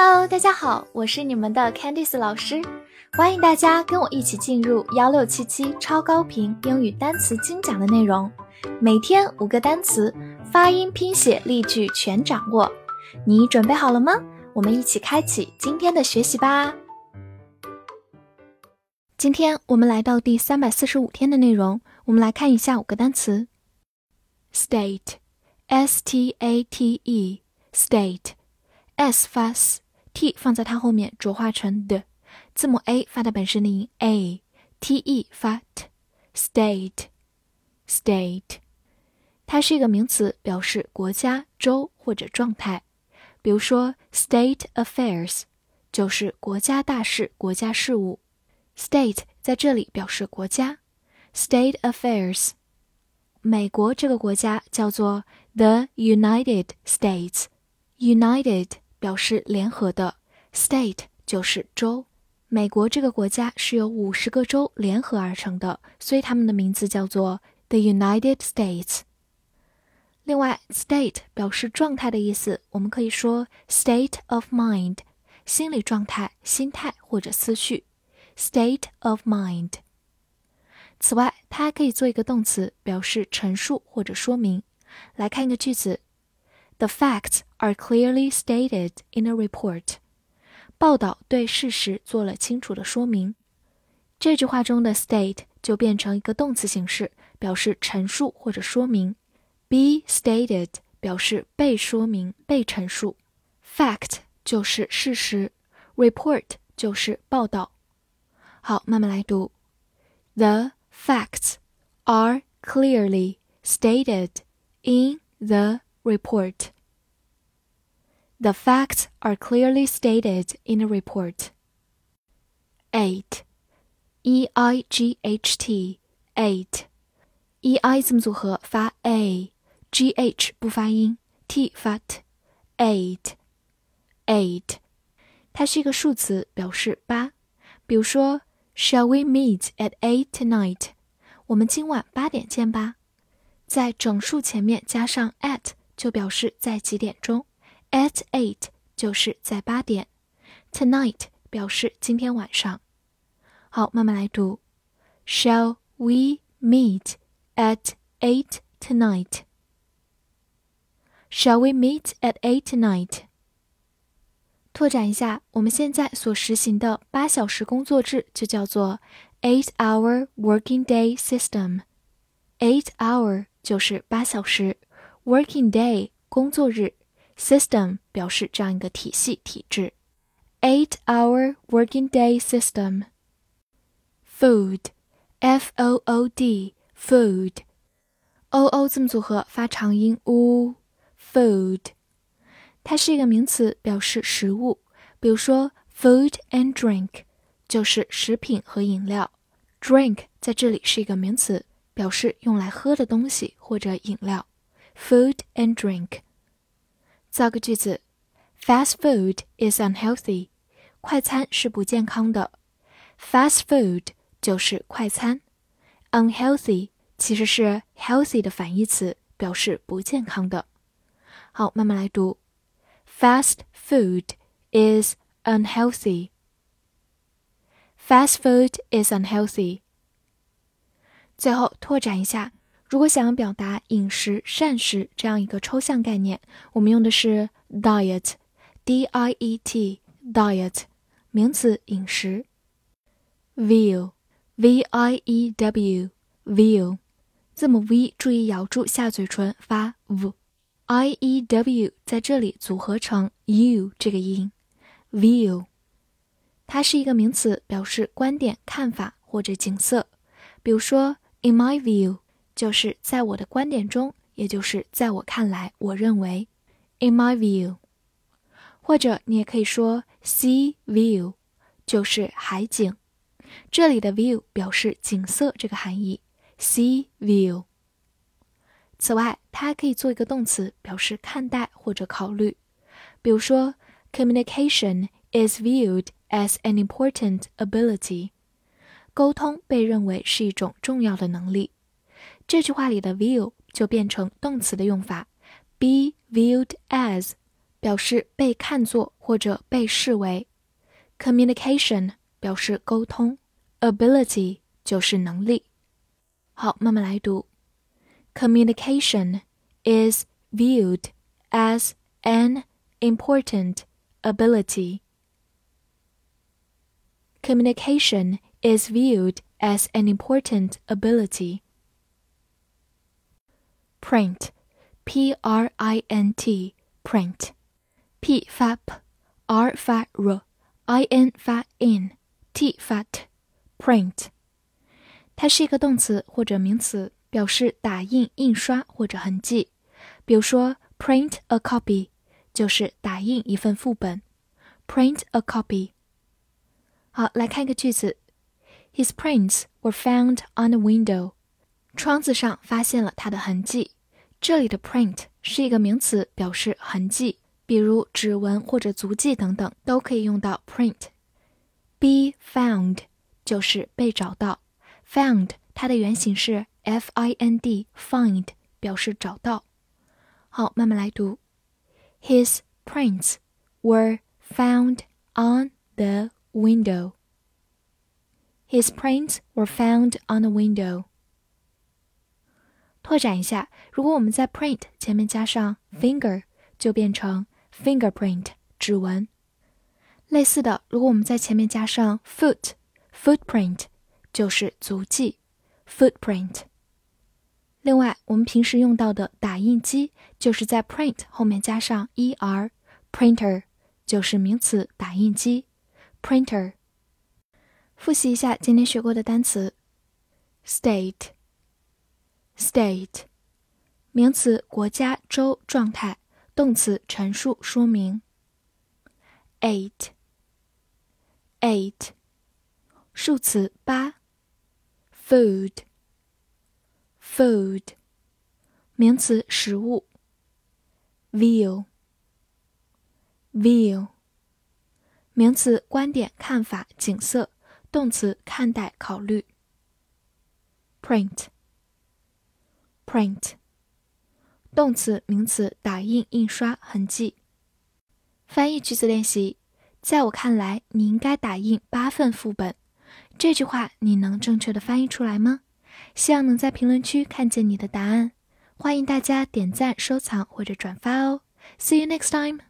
Hello，大家好，我是你们的 Candice 老师，欢迎大家跟我一起进入幺六七七超高频英语单词精讲的内容，每天五个单词，发音、拼写、例句全掌握，你准备好了吗？我们一起开启今天的学习吧。今天我们来到第三百四十五天的内容，我们来看一下五个单词：state，s t a t e，state。s 发 t 放在它后面浊化成的，字母 a 发的本身的音 a，t e 发 t，state，state，它是一个名词，表示国家、州或者状态。比如说 state affairs 就是国家大事、国家事务，state 在这里表示国家，state affairs。美国这个国家叫做 the United States，United。表示联合的 state 就是州，美国这个国家是由五十个州联合而成的，所以它们的名字叫做 the United States。另外，state 表示状态的意思，我们可以说 state of mind，心理状态、心态或者思绪，state of mind。此外，它还可以做一个动词，表示陈述或者说明。来看一个句子。The facts are clearly stated in a report. 报道对事实做了清楚的说明。这句话中的 state 就变成一个动词形式，表示陈述或者说明。Be stated 表示被说明、被陈述。Fact 就是事实，report 就是报道。好，慢慢来读。The facts are clearly stated in the report. The facts are clearly stated in the report. 8. E I G H T eight E I 字母组合发 a，G H 不发音，T 发 t。eight eight，它是一个数词，表示八。比如说，Shall we meet at eight tonight？我们今晚八点见吧。在整数前面加上 at。就表示在几点钟 ，at eight 就是在八点，tonight 表示今天晚上。好，慢慢来读，Shall we meet at eight tonight? Shall we meet at eight tonight? 拓展一下，我们现在所实行的八小时工作制就叫做 eight-hour working day system。eight hour 就是八小时。Working day 工作日 ，system 表示这样一个体系体制。Eight-hour working day system. Food, F-O-O-D, food，O-O 字母组合发长音 u。Food，它是一个名词，表示食物。比如说，food and drink 就是食品和饮料。Drink 在这里是一个名词，表示用来喝的东西或者饮料。food and drink。造个句子：Fast food is unhealthy。快餐是不健康的。Fast food 就是快餐。Unhealthy 其实是 healthy 的反义词，表示不健康的。好，慢慢来读。Fast food is unhealthy. Fast food is unhealthy. 最后拓展一下。如果想要表达饮食、膳食这样一个抽象概念，我们用的是 diet，d i e t，diet，名词，饮食。view，v i e w，view，字母 v 注意咬住下嘴唇发 v，i e w 在这里组合成 u 这个音，view，它是一个名词，表示观点、看法或者景色。比如说，in my view。就是在我的观点中，也就是在我看来，我认为，in my view，或者你也可以说 sea view，就是海景。这里的 view 表示景色这个含义，sea view。此外，它还可以做一个动词，表示看待或者考虑。比如说，communication is viewed as an important ability，沟通被认为是一种重要的能力。这句话里的 view 就变成动词的用法，be viewed as，表 表示被看作或者被视为；communication 表示沟通；ability 就是能力。好，慢慢来读。Communication is viewed as an important ability. Communication is viewed as an important ability. Print, P R I N T, print, P 发 p，R 发 r，I N 发 in，T 发 t，print。它是一个动词或者名词，表示打印、印刷或者痕迹。比如说，print a copy 就是打印一份副本。print a copy。好，来看一个句子：His prints were found on the window。 窗子上发现了他的痕迹。这里的 print 是一个名词，表示痕迹，比如指纹或者足迹等等，都可以用到 print。Be found 就是被找到。Found 它的原型是 f i n d，find 表示找到。好，慢慢来读。His prints were found on the window. His prints were found on the window. 拓展一下，如果我们在 print 前面加上 finger，就变成 fingerprint 指纹。类似的，如果我们在前面加上 foot footprint。就是足迹，footprint。另外，我们平时用到的打印机，就是在 print 后面加上 er，printer 就是名词打印机，printer。复习一下今天学过的单词，state State，名词国家、州、状态；动词陈述、说明。eight，eight，数词八。food food 名词食物 view view 名词观点看法景色动词看待考虑 print print 动词名词打印印刷痕迹翻译句子练习在我看来你应该打印八份副本这句话你能正确的翻译出来吗？希望能在评论区看见你的答案。欢迎大家点赞、收藏或者转发哦。See you next time.